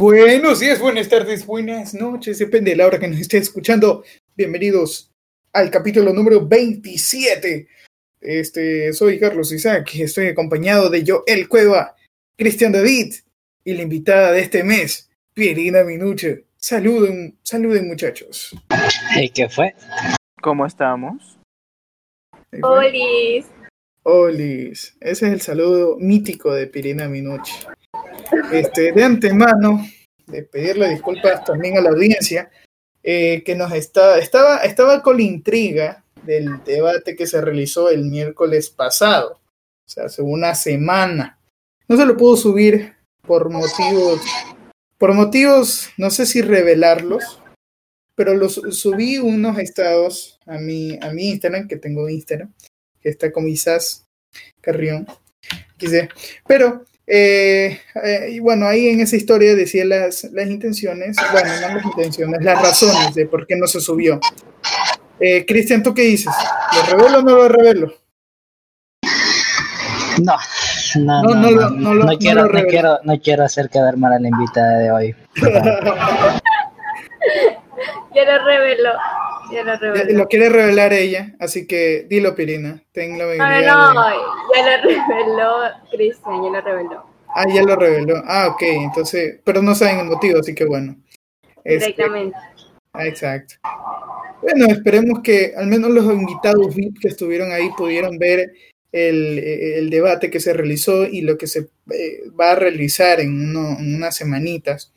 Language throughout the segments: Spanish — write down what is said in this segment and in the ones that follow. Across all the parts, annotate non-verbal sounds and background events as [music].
Buenos días, buenas tardes, buenas noches, depende de la hora que nos esté escuchando. Bienvenidos al capítulo número 27. Este, soy Carlos Isaac y estoy acompañado de yo, El Cueva, Cristian David y la invitada de este mes, Pierina Minuche. Saluden, saluden muchachos. ¿Y qué fue? ¿Cómo estamos? Olis. Olis. Ese es el saludo mítico de Pirina Minuche. Este, de antemano, de pedirle disculpas también a la audiencia, eh, que nos está, estaba, estaba con la intriga del debate que se realizó el miércoles pasado, o sea, hace una semana. No se lo pudo subir por motivos, por motivos, no sé si revelarlos, pero los subí unos estados a mi, a mi Instagram, que tengo Instagram, que está con Isas Carrión. Quise. Pero eh, eh, y bueno, ahí en esa historia decía las, las intenciones, bueno, no las intenciones, las razones de por qué no se subió. Eh, Cristian, ¿tú qué dices? ¿Lo revelo o no lo revelo? No, no, no, no, no, no, no quiero, no, quiero, no quiero hacer quedar mal a la invitada de hoy. [laughs] [laughs] ya lo reveló. Lo, quiere revelar ella, así que dilo, Pirina. Ten la no, no, ya lo reveló Cristian, ya lo reveló. Ah, ya lo reveló. Ah, ok, entonces, pero no saben el motivo, así que bueno. Directamente. Este, ah, exacto. Bueno, esperemos que al menos los invitados VIP que estuvieron ahí pudieron ver el, el debate que se realizó y lo que se eh, va a realizar en, uno, en unas semanitas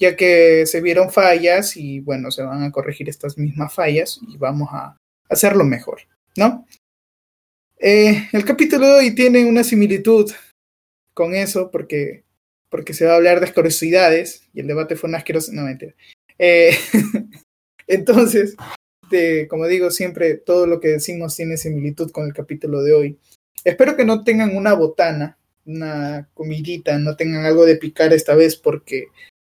ya que se vieron fallas y bueno, se van a corregir estas mismas fallas y vamos a hacerlo mejor, ¿no? Eh, el capítulo de hoy tiene una similitud con eso porque, porque se va a hablar de asquerosidades y el debate fue una asquerosidad, no mentira. Eh, [laughs] entonces, de, como digo siempre, todo lo que decimos tiene similitud con el capítulo de hoy. Espero que no tengan una botana, una comidita, no tengan algo de picar esta vez porque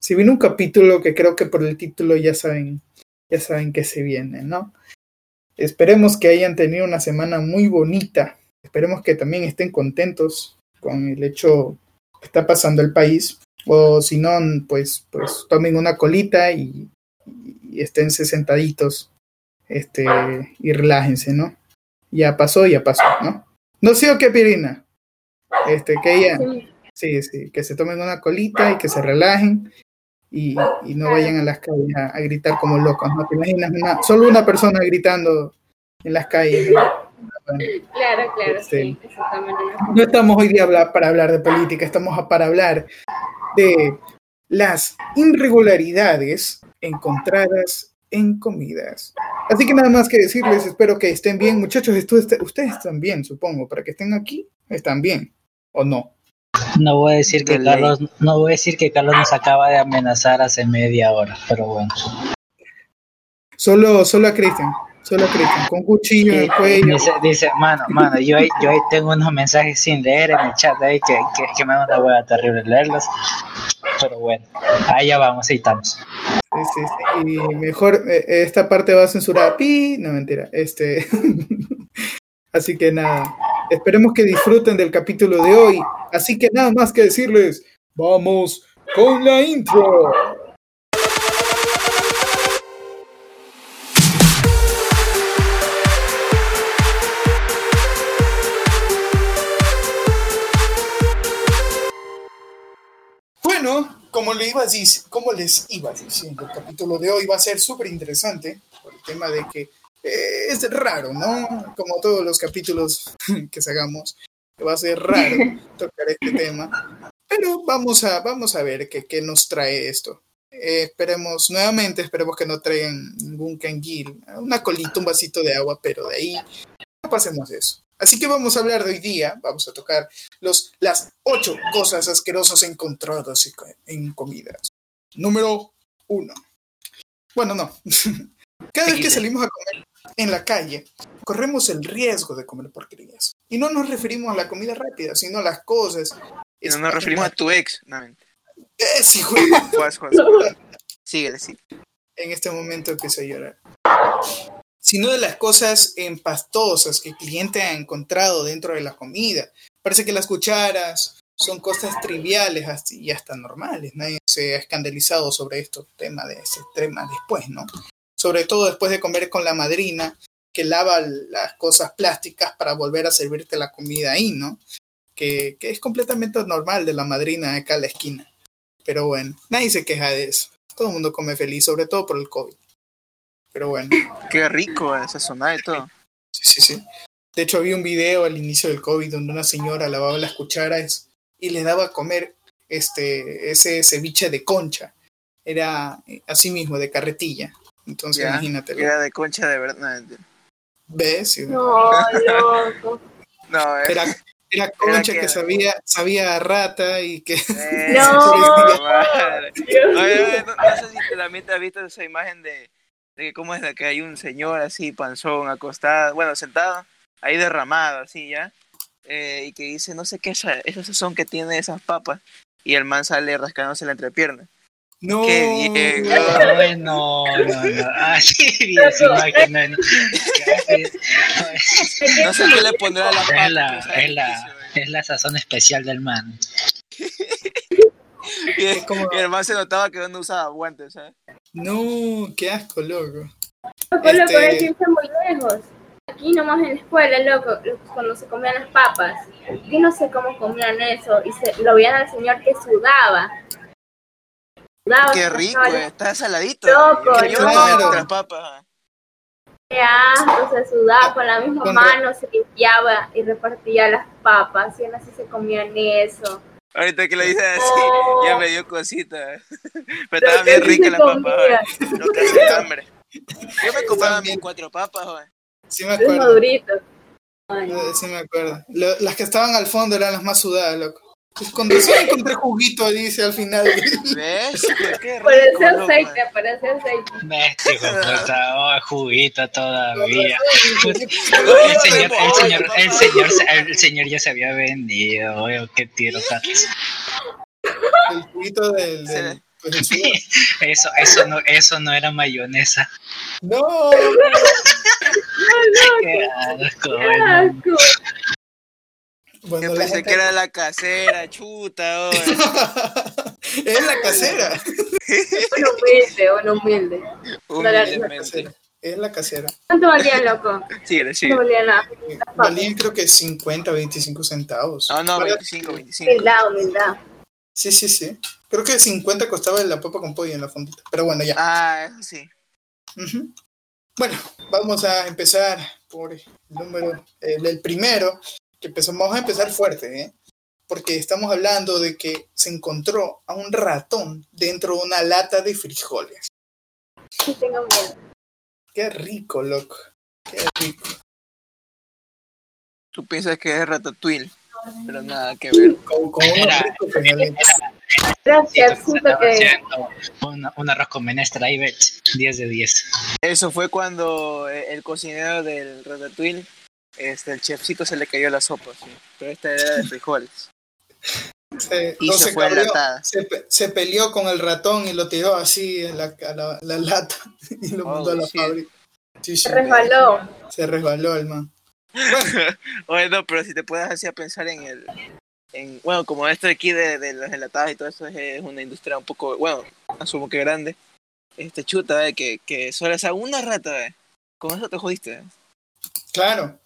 si viene un capítulo que creo que por el título ya saben, ya saben que se viene, ¿no? Esperemos que hayan tenido una semana muy bonita. Esperemos que también estén contentos con el hecho que está pasando el país. O si no, pues, pues tomen una colita y, y estén sentaditos este, y relájense, ¿no? Ya pasó, ya pasó, ¿no? No sé o qué, Pirina. Este, que ella, sí, sí, que se tomen una colita y que se relajen y, y no vayan a las calles a, a, gritar como locos. ¿No te imaginas una, solo una persona gritando en las calles? ¿no? Claro, claro, este, sí, No estamos hoy día para hablar de política, estamos para hablar de las irregularidades encontradas en comidas. Así que nada más que decirles, espero que estén bien, muchachos, ustedes están bien, supongo, para que estén aquí, están bien, ¿o no? No voy a decir que Carlos, no voy a decir que Carlos nos acaba de amenazar hace media hora, pero bueno. Solo, solo a Cristian, solo a Cristian, con cuchillo en el cuello. Dice, dice, mano, mano, yo ahí, yo ahí tengo unos mensajes sin leer en el chat ahí que, que, que me da una hueá terrible leerlos. Pero bueno, ahí ya vamos, ahí estamos. Sí, sí, sí. Y mejor, eh, esta parte va a censurar. Pi, no mentira. Este. [laughs] Así que nada, esperemos que disfruten del capítulo de hoy. Así que nada más que decirles, vamos con la intro. Bueno, como, le iba como les iba diciendo, el capítulo de hoy va a ser súper interesante por el tema de que es raro, ¿no? Como todos los capítulos [laughs] que hagamos, va a ser raro [laughs] tocar este tema. Pero vamos a, vamos a ver qué, qué nos trae esto. Eh, esperemos, nuevamente, esperemos que no traigan ningún canguil, una colita, un vasito de agua, pero de ahí no pasemos eso. Así que vamos a hablar de hoy día, vamos a tocar los, las ocho cosas asquerosas encontradas en comidas. Número uno. Bueno, no. [laughs] Cada vez que salimos a comer en la calle, corremos el riesgo de comer porquerías. Y no nos referimos a la comida rápida, sino a las cosas. No nos referimos a tu ex. No, [laughs] es hijo Síguele, sí. En este momento empiezo a llorar. Sino de las cosas empastosas que el cliente ha encontrado dentro de la comida. Parece que las cucharas son cosas triviales y hasta normales. Nadie se ha escandalizado sobre estos temas de ese tema después, ¿no? Sobre todo después de comer con la madrina que lava las cosas plásticas para volver a servirte la comida ahí, ¿no? Que, que es completamente normal de la madrina acá a la esquina. Pero bueno, nadie se queja de eso. Todo el mundo come feliz, sobre todo por el COVID. Pero bueno. Qué rico esa zona y todo. Sí, sí, sí. De hecho, había un video al inicio del COVID donde una señora lavaba las cucharas y le daba a comer este, ese ceviche de concha. Era eh, así mismo, de carretilla. Entonces, Ya, imagínate. Era de concha de verdad. No, ¿Ves? Sí. No, loco. No, eh. Era, era concha que- que sabía, sabía a rata y que... Eh, [laughs] No. Oye, no, no sé si también te has visto esa imagen de, de que cómo es de que hay un señor así, panzón, acostado, bueno, sentado, ahí derramado, así ya, eh, y que dice, no sé qué es esa sazón que tiene esas papas, y el man sale rascándose la entrepierna. No. Qué bien, Ay, [laughs] no, no, no. Sí, vi esa imagen, no, no. No sé qué le pondrá a las papas. Es la, es la, es la sazón especial del man. Y, [laughs] Es como- y el man se notaba que no usaba guantes, ¿sabes? No, qué asco, loco. Loco, Este- loco, es muy lejos. Aquí nomás en la escuela, loco, cuando se comían las papas. Yo no sé cómo comían eso. Y se, lo veían al señor que sudaba. Sudaba, Qué rico, eh, está saladito. Loco, Yo- yo claro. como las papas. Qué asco, se sudaba con la misma Con- mano, se limpiaba y repartía las papas. Y aún así se comían eso. Ahorita que lo dices así, Oh. ya me dio cosita. [laughs] Pero estaba bien rica la papa, comía. joder. Lo que hace [laughs] hambre. Yo me compraba mis cuatro papas, joder. Sí me Es acuerdo. madurito. Ay, Eh, Sí me acuerdo. Lo- las que estaban al fondo eran las más sudadas, loco. Pues Cuando sí encontré juguito, dice al final. ¿Ves? Qué- Qué rico, Parece aceite, parece aceite. Puta, oh, juguito todavía. El señor, el señor, el señor, se- el señor ya se había vendido, oye, qué tiro tan. El juguito del. pues. Eso, eso no, eso no era mayonesa. No, Qué asco, Qué asco. Bueno, Yo la pensé gente- que era la casera, chuta, oye. [laughs] es la casera. Un humilde, un humilde. Humildemente. Es la casera. ¿Cuánto valían, loco? Síguele, síguele. ¿Cuánto valían las Eh, papas? Valían creo que 50, 25 centavos. No, no, Vale- 25, 25. Humildad, humildad. Sí, sí, sí. Creo que 50 costaba la papa con pollo en la fondita. Pero bueno, ya. Ah, eso sí. Bueno, vamos a empezar por el número, el, el primero, que empezamos, vamos a empezar fuerte, ¿eh? Porque estamos hablando de que se encontró a un ratón dentro de una lata de frijoles. Sí, tengo miedo. Qué rico, loco. Qué rico. Tú piensas que es ratatouille, pero nada que ver. Con, con unos ricos. Gracias, estaba que un, un arroz con menestra ahí, ves, 10 de 10. Eso fue cuando eh, el cocinero del ratatouille, este, el chefcito se le cayó la sopa, sí. Pero esta era de frijoles. [laughs] Se, Y no se se fue enlatada. se, pe- se peleó con el ratón y lo tiró así en la, a la, la lata [laughs] y lo Oh, mandó a la shit. fábrica. Sí, se resbaló. Se resbaló el man. [laughs] Oye, no, pero si te puedes así a pensar en el... En, bueno, como esto de aquí de, de las enlatadas y todo eso es, es una industria un poco, bueno, asumo que grande. Este chuta, eh, que, que solo una rata, eh. Con eso te jodiste. eh. Claro.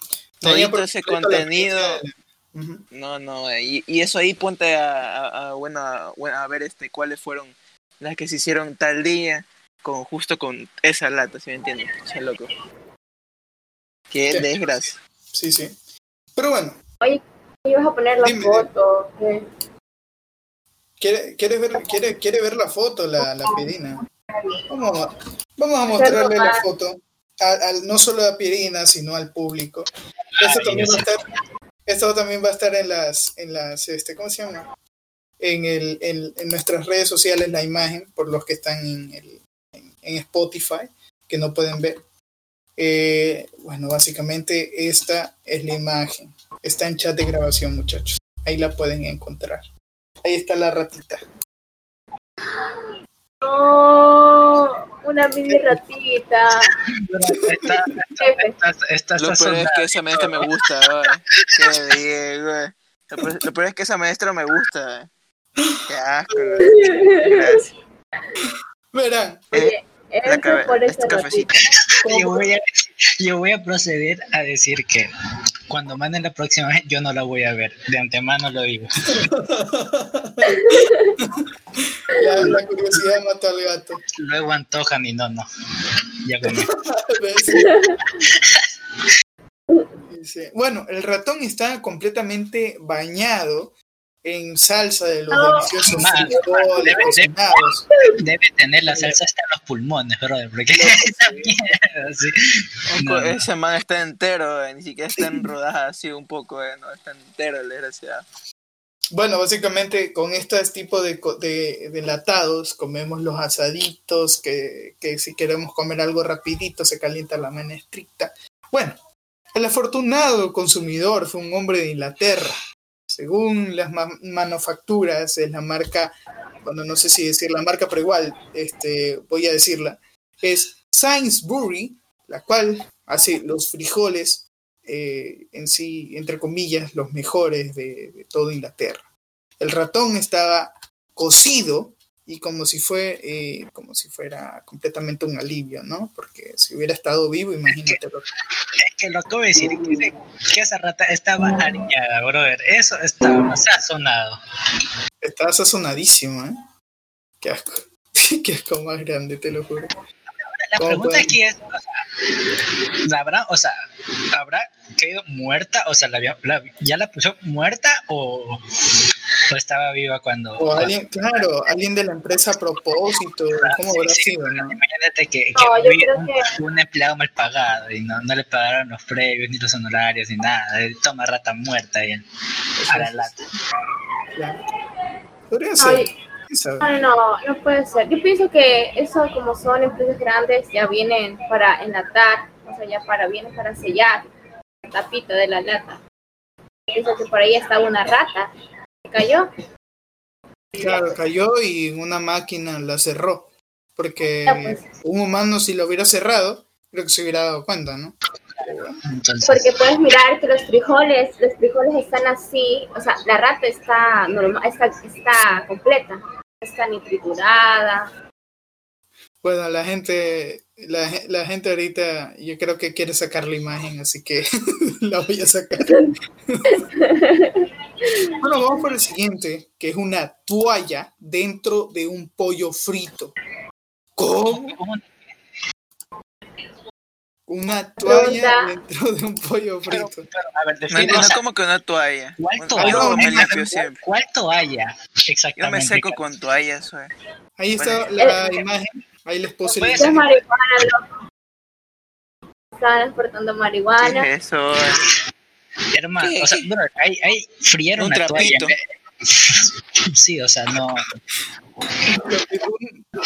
Todito ese contenido. No, no, y, y eso ahí ponte a, a, a, bueno, a, bueno, a ver este cuáles fueron las que se hicieron tal día con justo con esa lata, si me entiendes? Che, loco. Qué Sí. desgracia. Sí, sí. Pero bueno, Ibas a poner la Dime. foto. ¿qué? ¿quiere, quiere, ver, quiere, quiere ver la foto, la, la Pirina? Vamos a, vamos a mostrarle la foto, a- al- no solo a Pirina, sino al público. Esto Ay, también va a estar, esto también va a estar en las, en las, este, ¿cómo se llama? En, el, en, en nuestras redes sociales la imagen, por los que están en, el, en, en Spotify, que no pueden ver. Eh, bueno, básicamente esta es la imagen. Está en chat de grabación, muchachos. Ahí la pueden encontrar. Ahí está la ratita. No, una mini ratita. Esta, esta, esta, Lo peor es que esa mente me gusta, güey. Qué bien, güey. Lo peor, lo peor es que esa maestra me gusta. Qué este cafecito. Yo voy, a, yo voy a proceder a decir que cuando manden la próxima vez, yo no la voy a ver. De antemano lo digo. [laughs] la, la curiosidad mató al gato. Luego antojan y no, no. Ya comí. [laughs] Bueno, el ratón está completamente bañado en salsa de los No. deliciosos Man, frijoles debe- cocinados. Debe tener la salsa hasta en los pulmones, brother. Porque [laughs] esa mierda, sí. Un No, co- no. Ese man está entero, eh, ni siquiera está en rodajas así un poco, eh, no, está entero el desgraciado. Bueno, básicamente con este tipo de, de, comemos los asaditos, que, que si queremos comer algo rapidito se calienta la menestrita. Bueno, el afortunado consumidor fue un hombre de Inglaterra. Según las ma- manufacturas, es la marca, bueno, no sé si decir la marca, pero igual, este, voy a decirla, es Sainsbury, la cual hace los frijoles eh, en sí, entre comillas, los mejores de, de toda Inglaterra. El ratón estaba cocido y como si fue eh, como si fuera completamente un alivio, ¿no? Porque si hubiera estado vivo, imagínate. lo- Es que lo acabo de decir, que, que esa rata estaba ariñada, brother. Eso estaba sazonado. Estaba sazonadísimo, ¿eh? Qué asco. [laughs] Qué asco más grande, te lo juro. La ¿Cómo pregunta aquí es, o sea, ¿la habrá, o sea, habrá caído muerta? O sea, ¿la, había- la- ¿ya la puso muerta o, o estaba viva cuando... O alguien, claro, alguien de la empresa a propósito, ¿cómo habrá Sí, sí, sido, no? Imagínate que, que No, yo fue creo un, que- un empleado mal pagado y no, no le pagaron los previos ni los honorarios ni nada. Eh, Toma rata muerta y a la lata. Podría ser. Ay, sabe. No, no, no puede ser. Yo pienso que eso, como son empresas grandes, ya vienen para enlatar, o sea, ya para vienen para sellar la tapita de la lata. Pienso que por ahí estaba una rata que cayó. Claro, cayó y una máquina la cerró. Porque Ya, pues. un humano si lo hubiera cerrado, creo que se hubiera dado cuenta, ¿no? Entonces, Porque puedes mirar que los frijoles, los frijoles están así, o sea, la rata está normal, está, está completa, está ni triturada. Bueno, la gente, la, la gente ahorita yo creo que quiere sacar la imagen, así que [laughs] la voy a sacar. [laughs] Bueno, vamos por el siguiente, que es una toalla dentro de un pollo frito. ¿Cómo? Una toalla Pregunta. dentro de un pollo frito. pero, a ver, No define, entiendo o sea, como que una toalla. ¿cuál Bueno, toalla? yo me No, limpio no, siempre. ¿Cuál toalla? Yo Exactamente. me seco con toallas, güey. Ahí está Bueno. la imagen, ahí les puse el ser. marihuana, loco. Estaban exportando marihuana. ¿Qué es eso? Hermano, o sea, bro, ahí, ahí frieron Un una toalla. trapito. [laughs] Sí, o sea, no.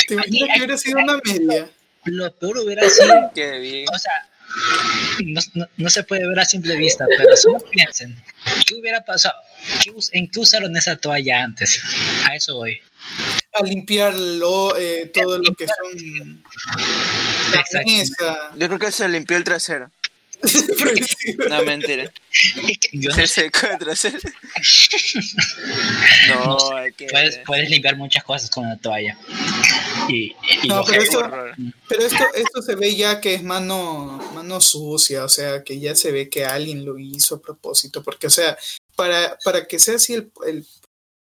¿Te imaginas que hubiera sido una media? Lo peor hubiera sido, Qué bien. o sea, no, no, no se puede ver a simple vista, pero solo piensen, ¿qué hubiera pasado? ¿Qué ¿En qué usaron esa toalla antes? A eso voy. A limpiarlo, eh, todo lo que son la Exacto. Yo creo que se limpió el trasero. [laughs] No, mentira. Yo Se secó el trasero. [laughs] No No, hay que. puedes, puedes limpiar muchas cosas con una toalla. Y, y No, pero horror. Pero esto, esto se ve ya que es mano, mano sucia, o sea, que ya se ve que alguien lo hizo a propósito, porque, o sea, para, para que sea así el, el-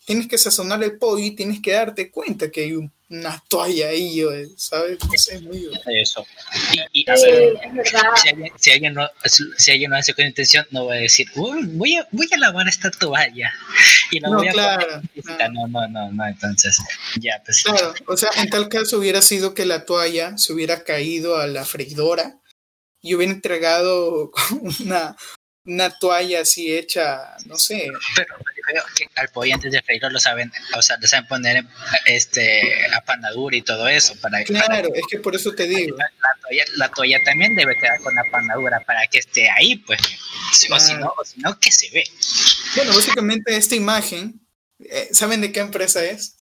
tienes que sazonar el pollo y tienes que darte cuenta que hay un- una toalla ahí, ¿sabes? No sé, es muy... eso. Y, y, a Sí, ver, es verdad. si alguien, si alguien no si alguien no hace con intención no va a decir "Uy, voy a voy a lavar esta toalla [laughs] y la No, voy a claro, claro. no no no no entonces ya pues Claro, o sea, en tal caso hubiera sido que la toalla se hubiera caído a la freidora y hubiera entregado [laughs] una, una toalla así hecha, no sé, pero creo que al pollo antes de freírlo lo saben o sea lo saben poner este a panadura y todo eso para, para claro, es que por eso te digo. la, la toalla la toalla también debe quedar con la panadura para que esté ahí pues Si- o si no o si no que se ve Bueno, básicamente esta imagen, eh, ¿saben de qué empresa es?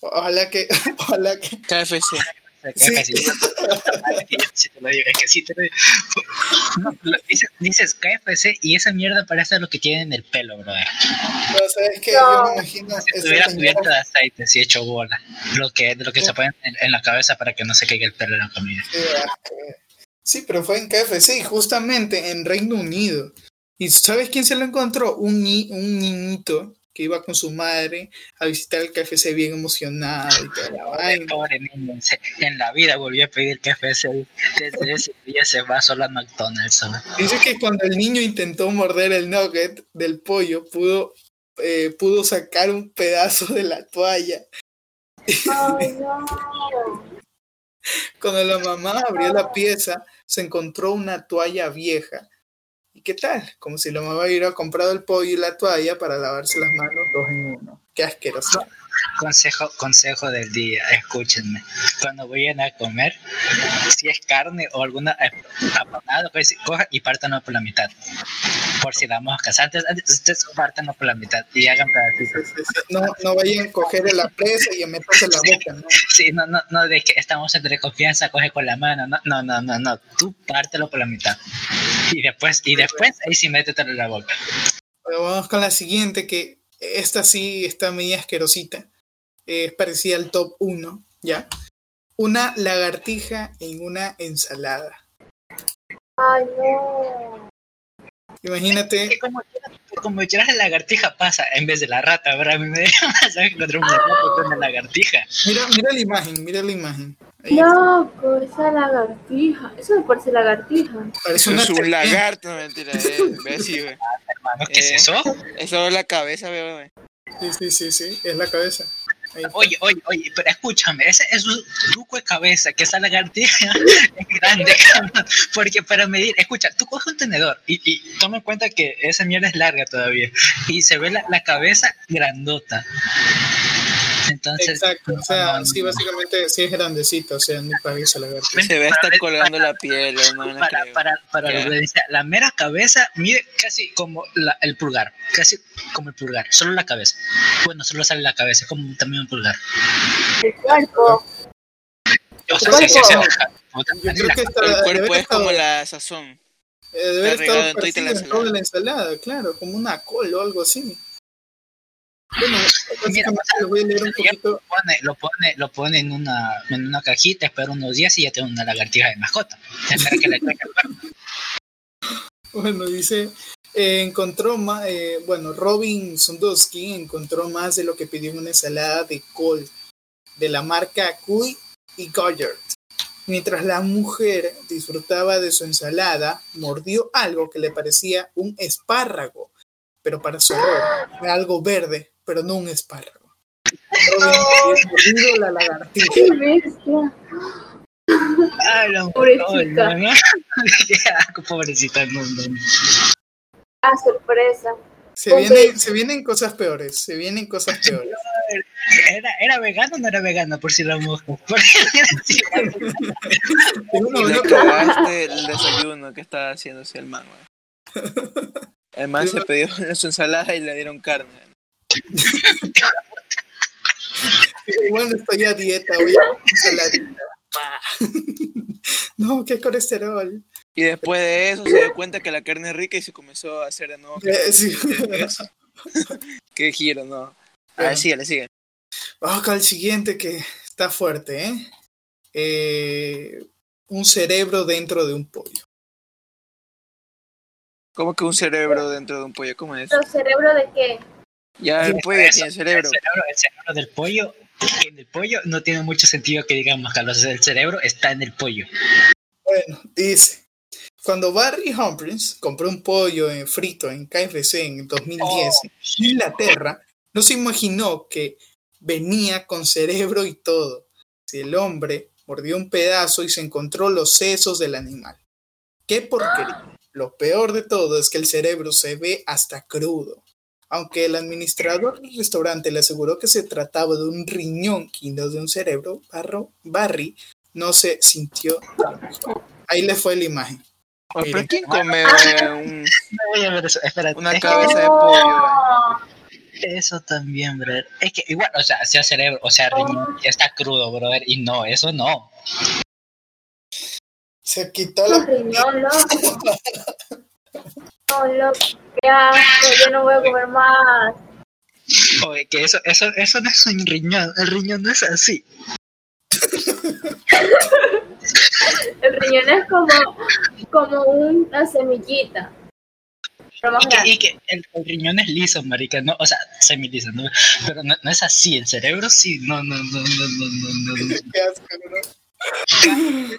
Ojalá que, [laughs] ojalá que, KFC. KFC. Sí [laughs] te lo digo, es que sí te lo digo. No, lo- dices, dices KFC y esa mierda parece lo que tiene en el pelo, brother. Pero sabes que No. yo me imagino Si estuviera señora- cubierto de aceite, así hecho bola. Lo que, lo que se pone en, en la cabeza para que no se caiga el pelo en la comida. Sí, pero fue en KFC, justamente en Reino Unido. ¿Y sabes quién se lo encontró? Un, ni- un niñito que iba con su madre a visitar el KFC bien emocionado y toda la vaina. pobre niño, en la vida volvió a pedir KFC. Desde ese día se va solo a McDonald's. Dice que cuando el niño intentó morder el nugget del pollo, pudo, eh, pudo sacar un pedazo de la toalla. [laughs] No. Cuando la mamá abrió la pieza, se encontró una toalla vieja. ¿Y qué tal? Como si la mamá hubiera comprado el pollo y la toalla para lavarse las manos dos en uno. Qué asqueroso. Consejo, consejo del día, escúchenme. Cuando vayan a comer, si es carne o alguna eh, apanada, pues cojan y pártanlo por la mitad. Por si la moscas. Antes, antes ustedes pártanlo por la mitad y hagan pedacitos. Sí, sí, sí. No, no vayan a coger la presa y a meterse la boca, ¿no? Sí, no, no, no, de que estamos entre confianza, coge con la mano. No, no, no, no, no. Tú pártelo por la mitad. Y después, y después ahí sí métetelo en la boca. Pero vamos con la siguiente, que esta sí está media asquerosita. Es parecida al top 1, ¿ya? Una lagartija en una ensalada. Ay, no. Imagínate, Que como, como la lagartija pasa en vez de la rata, ¿verdad? A mí me [laughs] dio más encontrar una rata que una lagartija. mira, mira la imagen, mira la imagen. Ahí Loco, esa lagartija. Eso me parece lagartija. parece Eso una es un lagarto, no mentira. [laughs] Eh, ve. Hermano, ¿qué es Eh. eso? Es solo la cabeza, ve. Sí, sí, sí, sí, es la cabeza. Oye, oye, oye, pero escúchame, ese es un truco de cabeza, que esa lagartija [laughs] es grande, [laughs] porque para medir, escucha, tú coges un tenedor y, y toma en cuenta que esa mierda es larga todavía y se ve la, la cabeza grandota. Entonces, Exacto, o sea, no, sí, básicamente sí es grandecito, o sea, no parece lagartija. Se ve hasta colgando la piel, eh, no, no para, creo. para, para Ya. la la mera cabeza mide casi como la- el pulgar, casi como el pulgar, solo la cabeza. Bueno, solo sale la cabeza, como también un pulgar. El cuerpo. O sea, cuerpo. sí, sí, sí, Yo creo que está, El cuerpo es como la sazón. eh, debe estado en la en la ensalada, claro, como una col o algo así. Bueno, básicamente les voy a leer un poquito. pone, lo pone, lo pone en una, en una cajita, espera unos días y ya tiene una lagartija de mascota. Espera que le. Bueno, dice, eh, encontró más, eh, bueno, Robin Sondowski encontró más de lo que pidió en una ensalada de col de la marca Cuy y Goyard. Mientras la mujer disfrutaba de su ensalada, mordió algo que le parecía un espárrago, pero para su horror, era algo verde, pero no un espárrago. Mordido la lagartija. Qué bestia. Ah, la Pobrecita. ¿no? [laughs] Asco, pobrecita. No, no. Ah, sorpresa. Se vienen, se vienen cosas peores, se vienen cosas peores. ¿Era, ¿Era vegano o no era vegano? Por si la mosca. [laughs] Por si Y le cagaste el desayuno que estaba haciéndose el man. El man se pidió [laughs] su ensalada y le dieron carne. Igual no estoy a dieta, voy a. No, qué colesterol. Y después de eso se dio cuenta que la carne es rica y se comenzó a hacer de nuevo. Eh, sí. [laughs] Qué giro, ¿no? A Bueno. ver, síguele, sigue. Vamos con el siguiente que está fuerte, ¿eh? Eh, Un cerebro dentro de un pollo. ¿Cómo que un cerebro dentro de un pollo? ¿Cómo es? ¿Pero cerebro de qué? Ya el pollo ya tiene cerebro. El cerebro, el cerebro del pollo, en el pollo no tiene mucho sentido que digamos, Carlos, el cerebro está en el pollo. Bueno, dice, cuando Barry Humphries compró un pollo eh, frito en KFC en 2010 en Inglaterra, no se imaginó que venía con cerebro y todo. Si el hombre mordió un pedazo y se encontró los sesos del animal. ¡Qué porquería! Lo peor de todo es que el cerebro se ve hasta crudo. Aunque el administrador del restaurante le aseguró que se trataba de un riñón y no de un cerebro, Barro- Barry no se sintió. Ahí le fue la imagen. Oye, ¿Pero quién come un- No voy a ver eso, espérate. una cabeza de pollo? Eso también, brother. Es que igual, o sea, sea cerebro, o sea, riñón, ya está crudo, brother. Y no, eso no. Se quitó la... riñón, loco. [laughs] No, loco, qué asco, yo no voy a comer más. Oye, que eso, eso, eso no es un riñón, el riñón no es así. el riñón es como, como una semillita. Y que, y que el, riñón es liso, marica, no, o sea, semiliso, ¿no? pero no, no, es así, el cerebro sí, no, no, no, no, no, no, no. [laughs]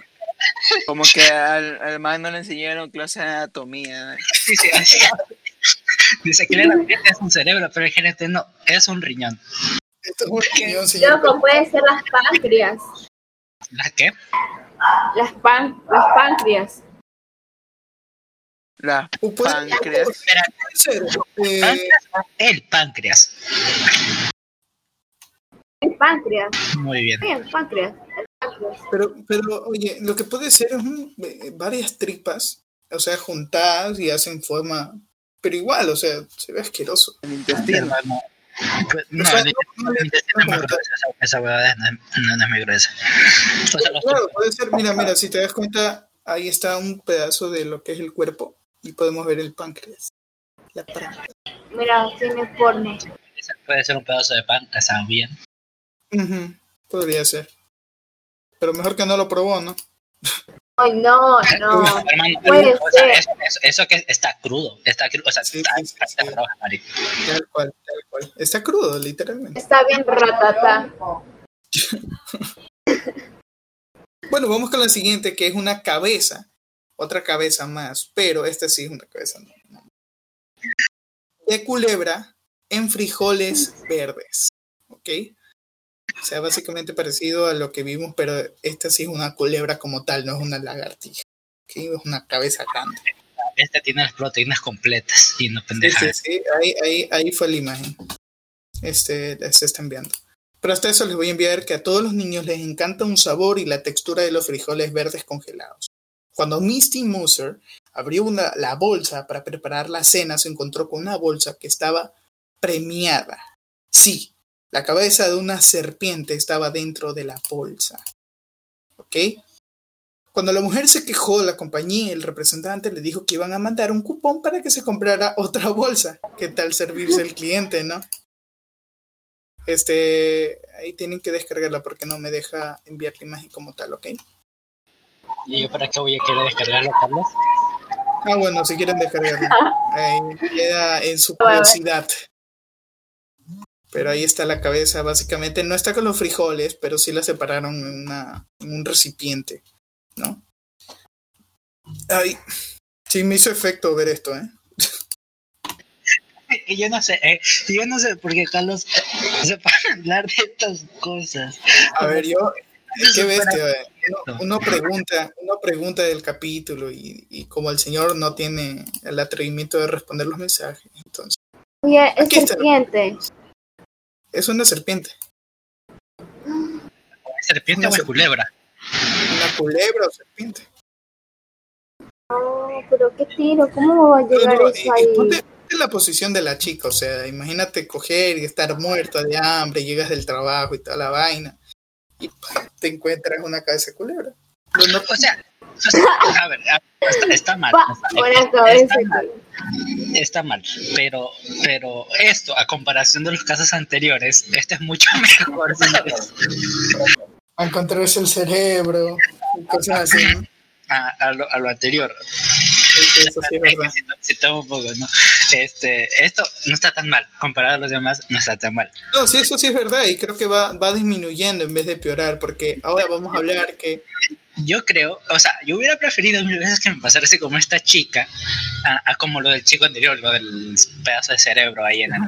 Como que al, al man no le enseñaron clase de anatomía. Sí, sí, así. Dice que claramente es un cerebro, pero el gerente no, es un riñón. Esto es un riñón, señor. Loco, puede ser las páncreas. ¿La qué? Las, pan, las páncreas. Las páncreas. Eh, ¿páncreas o el páncreas? El páncreas. Muy bien. Sí, el páncreas. El páncreas. pero, pero, oye, lo que puede ser es un- eh, varias tripas, o sea, juntadas y hacen forma, pero igual, o sea, se ve asqueroso. El intestino. No, no. No, O sea, el no, no, el intestino es muy esa, esa huevada no, es- no, no es muy gruesa. O sea, los Claro, puede ser, mira, mira, si te das cuenta, ahí está un pedazo de lo que es el cuerpo y podemos ver el páncreas. La páncreas. Mira, tiene porne. puede ser un pedazo de pan, está bien. Ujú, Podría ser. Pero mejor que no lo probó, ¿no? Ay, no, no. Hermano, puede o sea, ser. eso, eso, eso que está crudo, está crudo, o sea, Sí, está, sí, está sí. Tal cual, tal cual. Está crudo, literalmente. Está bien ratata. [laughs] Bueno, vamos con la siguiente, que es una cabeza. Otra cabeza más, pero esta sí es una cabeza no, no. de culebra en frijoles verdes. ¿Ok? O sea, básicamente parecido a lo que vimos, pero esta sí es una culebra como tal, no es una lagartija. ¿Ok? Es una cabeza grande. Este tiene las proteínas completas y no Sí, pendejas. sí, sí, ahí, ahí, ahí fue la imagen. Este, se está enviando. Pero hasta eso les voy a enviar que a todos los niños les encanta un sabor y la textura de los frijoles verdes congelados. Cuando Misty Moser abrió una, la bolsa para preparar la cena, se encontró con una bolsa que estaba premiada. Sí, la cabeza de una serpiente estaba dentro de la bolsa. ¿Ok? Cuando la mujer se quejó, la compañía, el representante le dijo que iban a mandar un cupón para que se comprara [laughs] otra bolsa. ¿Qué tal servirse el cliente, no? Este, ahí tienen que descargarla porque no me deja enviar la imagen como tal, ¿ok? ¿Y yo para qué voy a querer descargarlo, Carlos? Ah, bueno, si quieren descargarla. [laughs] Ahí queda en su curiosidad. Pero ahí está la cabeza, básicamente. No está con los frijoles, pero sí la separaron en, una, en un recipiente, ¿no? Ay, sí me hizo efecto ver esto, ¿eh? [laughs] Yo no sé, eh, yo no sé por qué Carlos se [laughs] pone a hablar de estas cosas. A ver, yo, qué es bestia, eh. uno, uno pregunta, uno pregunta del capítulo y, y como el señor no tiene el atrevimiento de responder los mensajes, entonces Oye, es está. Es una serpiente, ¿Es serpiente o es culebra? una culebra o serpiente. No, pero qué tiro, ¿cómo va a llegar eso y- y ahí? ponte en la posición de la chica, o sea, imagínate coger y estar muerta de hambre, llegas del trabajo y toda la vaina, y te encuentras una cabeza de culebra. No- O sea, o sea, a ver, a- está, está mal. Pa, está- una está cabeza. mal, está mal, pero, pero esto, a comparación de los casos anteriores, este es mucho [laughs] mejor, ¿sabes? a encontrarse el cerebro cosas así, ¿no? A, a lo, a lo anterior. Eso, sí es verdad. Un poco, ¿no? Este, esto no está tan mal, comparado a los demás, no está tan mal. No, sí, eso sí es verdad y creo que va, va disminuyendo en vez de empeorar, porque ahora vamos a hablar que Yo creo, o sea, yo hubiera preferido mil veces que me pasase como esta chica, a, a como lo del chico anterior, lo del pedazo de cerebro ahí en el...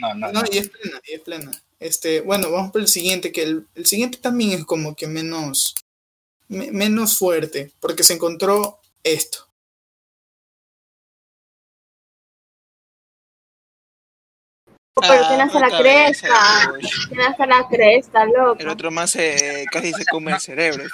No, no, no. No, y es plena, y es plena. Este, bueno, vamos por el siguiente, que el, el siguiente también es como que menos, me- menos fuerte, porque se encontró esto. Pero Ah, tiene hasta la cabeza, cresta. Tiene hasta la cresta, loco. El otro más eh, casi se come el cerebro.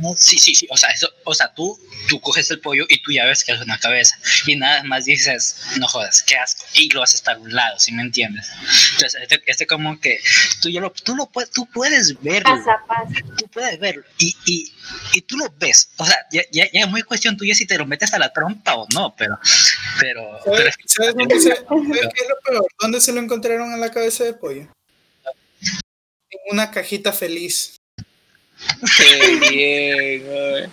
No, sí, sí, sí. O sea, eso, o sea, tú, tú coges el pollo y tú ya ves que es una cabeza. Y nada más dices, no jodas, qué asco. Y lo haces para un lado, ¿sí me entiendes? Entonces, este, este como que tú ya lo, tú lo puedes, tú puedes verlo. Pasa, pasa. Tú puedes verlo. Y, y, y tú lo ves. O sea, ya, ya, ya es muy cuestión tuya si te lo metes a la trompa o no, pero, pero, ¿Sabes, dónde se, [laughs] ¿sabes qué es lo peor? ¿Dónde se lo encontraron en la cabeza de pollo? En una cajita feliz. Qué bien, güey.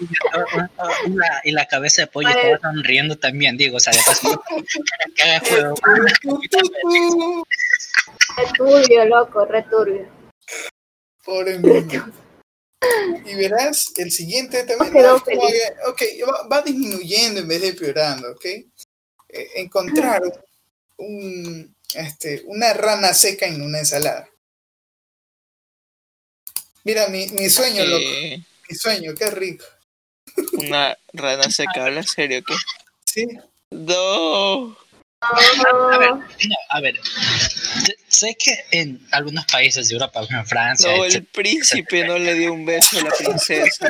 y la, y la cabeza de pollo estaba sonriendo también, digo, o sea, de paso, [laughs] que haga fuego. Returbio, loco, returbio. Pobre niño. Y verás, el siguiente también Quedó es como feliz. que, ok, va, va disminuyendo en vez de empeorando, ok. Eh, encontraron un, este, una rana seca en una ensalada. Mira, mi, mi sueño, loco, mi sueño, qué rico. una rana seca, ¿habla serio? ¿Qué? Sí, No. A ver, a ver, sé- que en algunos países de Europa, como en Francia, No, el etcétera, príncipe no le dio un beso a la princesa.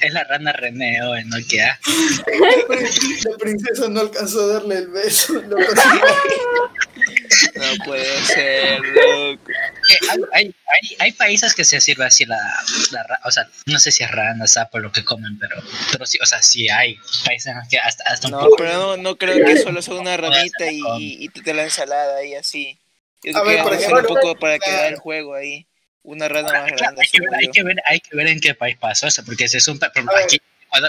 es la rana René, ¿no? Ah, la, prin- la princesa no alcanzó a darle el beso. No puede ser, loco. Que hay, hay, hay, hay países que se sirve así la, la o sea, no sé si es rana, sapo, lo que comen, pero, pero sí, o sea, sí hay países en los que hasta, hasta un No, poco- pero no, no creo que solo sea una ramita y, y, y te la ensalada ahí así. Yo A creo ver, que por va a ser ejemplo, un poco para quedar el juego ahí. Una rana más grande. hay, que ver, hay, que ver, hay que ver en qué país pasó eso, porque si es un A ver. aquí,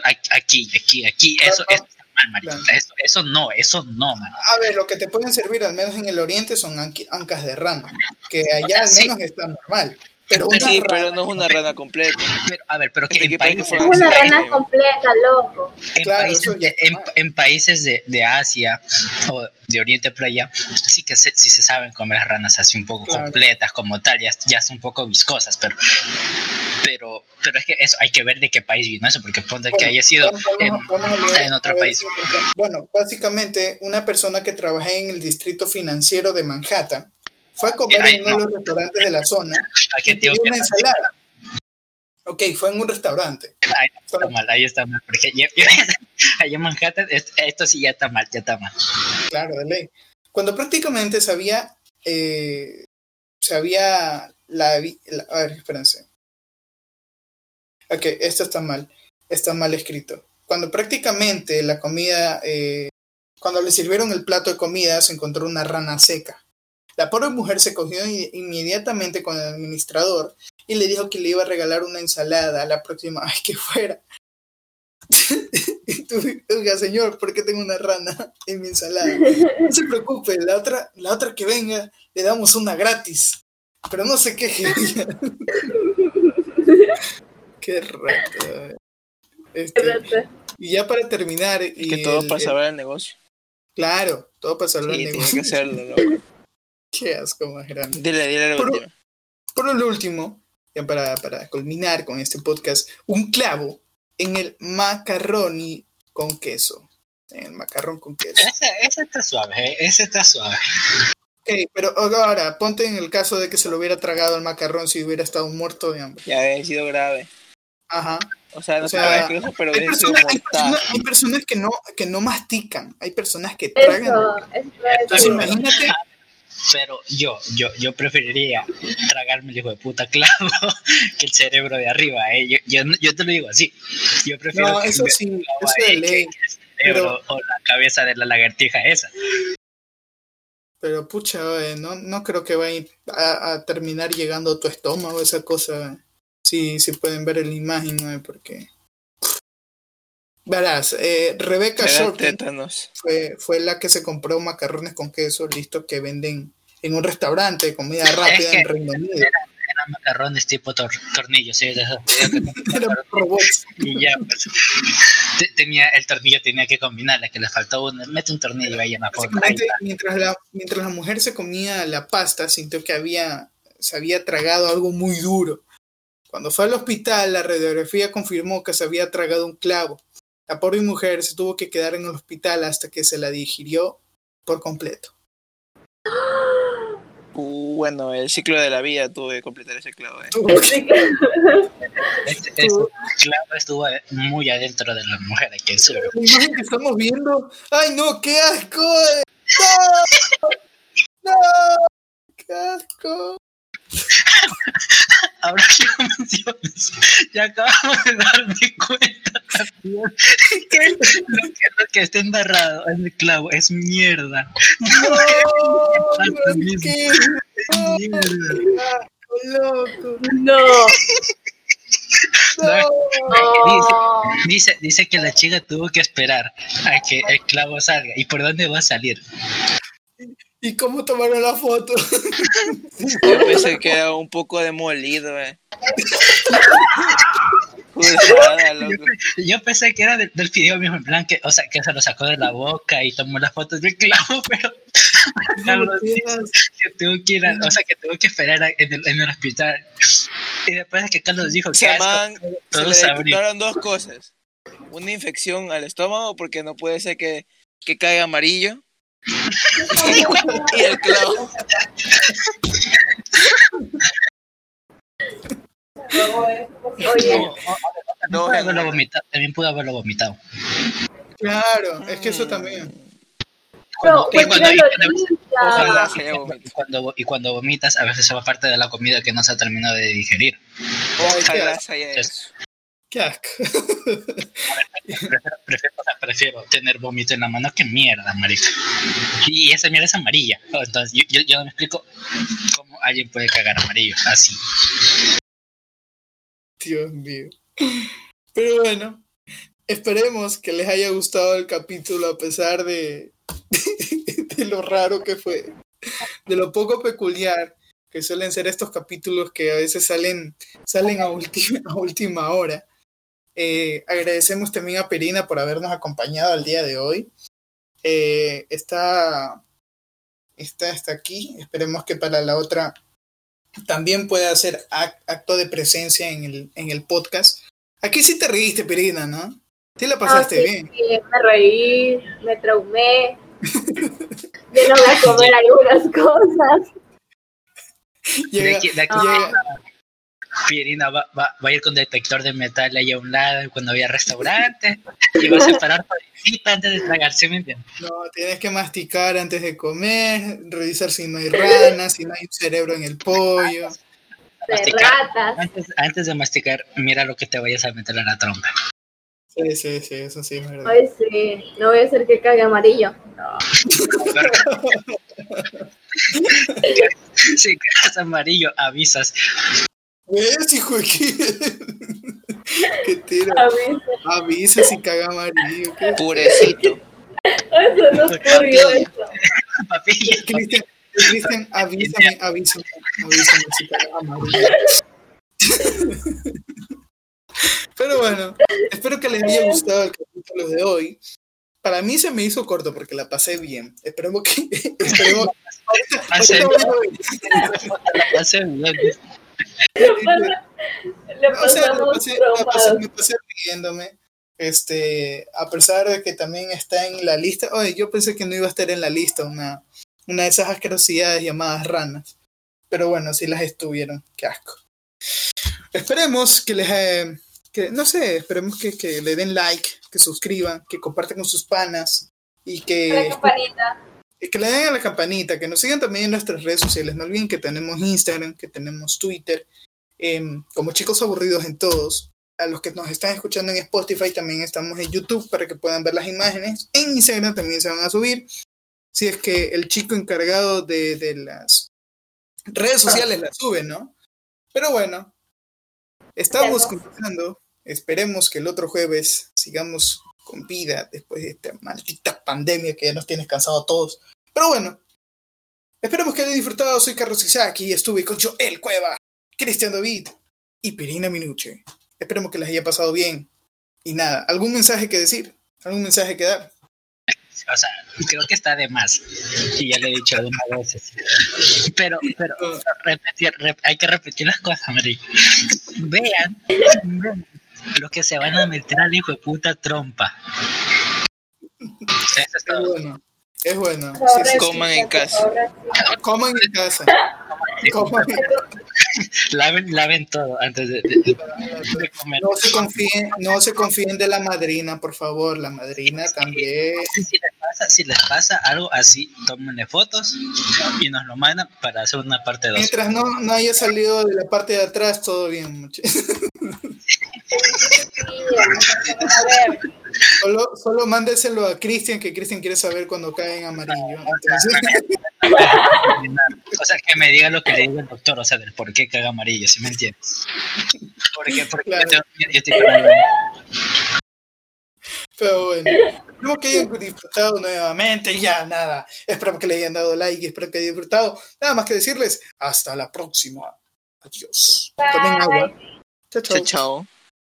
aquí, aquí, aquí, aquí, eso, Claro. Mal. Claro. Eso, eso no, eso no, man. A ver, lo que te pueden servir, al menos en el oriente, son ancas de rana, que allá al Sí. menos está normal. Pero una Sí, rana- pero no es una rana completa. Pero, a ver, pero que ¿De en qué país países, fue? es una rana completa, loco. en Claro, países, de, en, en países de, de Asia o de Oriente por allá, sí que se, sí se saben comer ranas así un poco Claro. completas como tal, ya, ya son un poco viscosas, pero, pero, pero es que eso, hay que ver de qué país vino eso, porque ponte que Bueno, haya sido vamos- en, vamos en otro país. Bueno, básicamente, una persona que trabaja en el distrito financiero de Manhattan fue a comer en uno de los restaurantes de la zona ¿A y pidió una ensalada. Ok, fue en un restaurante. Ahí está mal, ahí está mal, porque ya- ya- allá en Manhattan, es- esto sí ya está mal, ya está mal. Claro, de ley. Cuando prácticamente sabía, eh, sabía la, vi- la- A ver, espérense. Ok, esto está mal. Está mal escrito. Cuando prácticamente la comida, eh, cuando le sirvieron el plato de comida, se encontró una rana seca. La pobre mujer se cogió inmediatamente con el administrador y le dijo que le iba a regalar una ensalada la próxima vez que fuera. [laughs] y tú, oiga, señor, ¿por qué tengo una rana en mi ensalada? No se preocupe, la otra, la otra que venga, le damos una gratis. Pero no se queje. [laughs] qué rato. Este, y ya para terminar. Y Que todo el- para el- salvar el negocio. Claro, todo para salvar Sí, el tiene negocio. que hacerlo, loco. [laughs] Qué asco más grande. Dile, dile última. Por lo último, ya para, para culminar con este podcast, un clavo en el macarroni con queso. En el macarrón con queso. Ese, ese está suave, eh, ese está suave. Ok, pero ahora, ponte en el caso de que se lo hubiera tragado el macarrón si hubiera estado muerto de hambre. Ya había sido grave. Ajá. O sea, no O sea, asqueroso, pero Hay personas, hay personas- hay personas que no, que no mastican, hay personas que tragan. Eso, eso es Entonces imagínate, Pero yo, yo, yo preferiría tragarme el hijo de puta clavo [laughs] que el cerebro de arriba, eh. Yo, yo, yo te lo digo así. Yo prefiero no, eso sí, eso que- ley. cerebro o la cabeza de la lagartija esa. Pero pucha, oye, no, no creo que vaya a, a terminar llegando a tu estómago esa cosa. Sí, sí pueden ver en la imagen, ¿no? porque... Verás, eh, Shorten tétanos. fue, fue la que se compró macarrones con queso, listo, que venden en un restaurante de comida rápida en Reino Unido. Eran macarrones tipo tor tornillos, ¿sí? [laughs] Eran robots. y ya, pues. te- Tenía, el tornillo tenía que combinarle, que le faltó uno. Mete un tornillo ahí en la forma. mientras la, mientras la mujer se comía la pasta, sintió que había, se había tragado algo muy duro. Cuando fue al hospital, la radiografía confirmó que se había tragado un clavo. La pobre mujer se tuvo que quedar en el hospital hasta que se la digirió por completo. [gasps] Uh, bueno, el ciclo de la vida tuve que completar ese clavo. eh. [laughs] Este, este clavo estuvo muy adentro de la mujer, imagen que estamos viendo. ¡Ay, no! ¡Qué asco! eh! [laughs] ¡No! ¡No! ¡Qué asco! [laughs] Ahora que lo mencionas, ya acabamos de darme cuenta también [laughs] que lo que, lo que está embarrado en el clavo es mierda. ¡No! No. Dice, dice que la chica tuvo que esperar a que el clavo salga. ¿Y por dónde va a salir? ¿Y cómo tomaron la foto? [laughs] Yo pensé que era un poco demolido, eh. Cruzada, loco. Yo pensé que era del, del video mismo, en plan que, o sea, que se lo sacó de la boca y tomó las fotos del clavo, [laughs] pero Carlos que tuvo que ir a- o sea, que tuvo que esperar a- en, el, en el hospital. Y después de que Carlos dijo que Se man, se le detectaron dos cosas. Una infección al estómago, porque no puede ser que, que caiga amarillo. Y el clavo. Oye, No, también pudo haberlo vomitado. Claro, es que eso también. y pues cuando- y cuando- y cuando, y cuando vomitas, a veces se va parte de la comida que no se ha terminado de digerir. Ojalá. ¡Qué asco! Prefiero, tener vómito en la mano que mierda, marica. Y esa mierda es amarilla. Entonces, yo, yo, yo no me explico cómo alguien puede cagar amarillo así. Dios mío. Pero bueno, esperemos que les haya gustado el capítulo a pesar de, [laughs] de lo raro que fue, de lo poco peculiar que suelen ser estos capítulos que a veces salen, salen a, última, a última hora. Eh, agradecemos también a Perina por habernos acompañado el día de hoy. Eh, está, está, está aquí. Esperemos que para la otra también pueda hacer ac- acto de presencia en el, en el podcast. Aquí sí te reíste, Perina, ¿no? Sí la pasaste Ah, sí, bien. sí, me reí, me traumé. [laughs] Yo no voy a comer algunas cosas. De aquí, de aquí llega- Pierina va, va, va a ir con detector de metal ahí a un lado cuando vaya a restaurante y va a separar toditita antes de tragarse, ¿me entiendes? no, tienes que masticar antes de comer, revisar si no hay ranas, si no hay un cerebro en el pollo. De Masticar. ratas. Antes, antes de masticar, mira lo que te vayas a meter en la trompa. Sí, sí, sí, eso sí es verdad. Ay, sí, no voy a hacer que cague amarillo. No. [laughs] Si quedas amarillo, avisas. ¿Ves, hijo de qué? [laughs] ¿Qué tira? A mí Avisa si caga amarillo. ¿qué? Purecito. eso no ocurrió eso. Papi, Cristian, Cristian, avísame, avísame, avísame si caga amarillo. [laughs] Pero bueno, espero que les haya gustado el capítulo de hoy. Para mí se me hizo corto porque la pasé bien. Esperemos que. [laughs] Esperemos, ahorita- hace bien. Le o sea, me pasamos pasé, me pasé riéndome. Este, a pesar de que también está en la lista. Oye, yo pensé que no iba a estar en la lista una, una de esas asquerosidades llamadas ranas. Pero bueno, sí las estuvieron. Qué asco. Esperemos que les. eh, que, no sé, esperemos que, que le den like, que suscriban, que compartan con sus panas y La que, campanita. Que le den a la campanita, que nos sigan también en nuestras redes sociales. No olviden que tenemos Instagram, que tenemos Twitter, em, como chicos aburridos en todos. A los que nos están escuchando en Spotify también estamos en YouTube para que puedan ver las imágenes. En Instagram también se van a subir. Si es que el chico encargado de, de las redes sociales las sube, ¿no? Pero bueno, estamos comenzando. Esperemos que el otro jueves sigamos con vida después de esta maldita pandemia que ya nos tiene cansados a todos. Pero bueno, esperemos que hayan disfrutado. Soy Carlos Isaac y estuve con Joel Cueva, Cristian David y Pirina Minuche. Esperemos que les haya pasado bien. Y nada, ¿algún mensaje que decir? ¿Algún mensaje que dar? O sea, creo que está de más. Y ya le he dicho algunas veces. Pero, pero, repetir, rep- hay que repetir las cosas, Mary. Vean, vean lo que se van a meter al hijo de puta trompa. [laughs] Eso es todo. bueno, Es bueno. [laughs] Coman en casa. Coman en casa. Coman en [laughs] Laven, laven todo antes de, de- de- comer. No se confíen, no se confíen de la madrina, por favor. La madrina también. Si les, pasa, si les pasa algo así, tómenle fotos y nos lo mandan para hacer una parte 2. Mientras no, no haya salido de la parte de atrás, todo bien, muchachos. A [laughs] ver, Solo, solo mándeselo a Cristian, que Cristian quiere saber cuando cae en amarillo. Entonces, [laughs] O sea, que me diga lo que le diga el doctor, o sea, del por qué caga amarillo, si me entiendes? Porque, porque Claro. yo, tengo- yo estoy cagando. pero bueno, espero que hayan disfrutado nuevamente. Ya, nada. Espero que le hayan dado like, espero que hayan disfrutado. Nada más que decirles, hasta la próxima. Adiós. Tomen agua. Chao, chao. Chao, chao.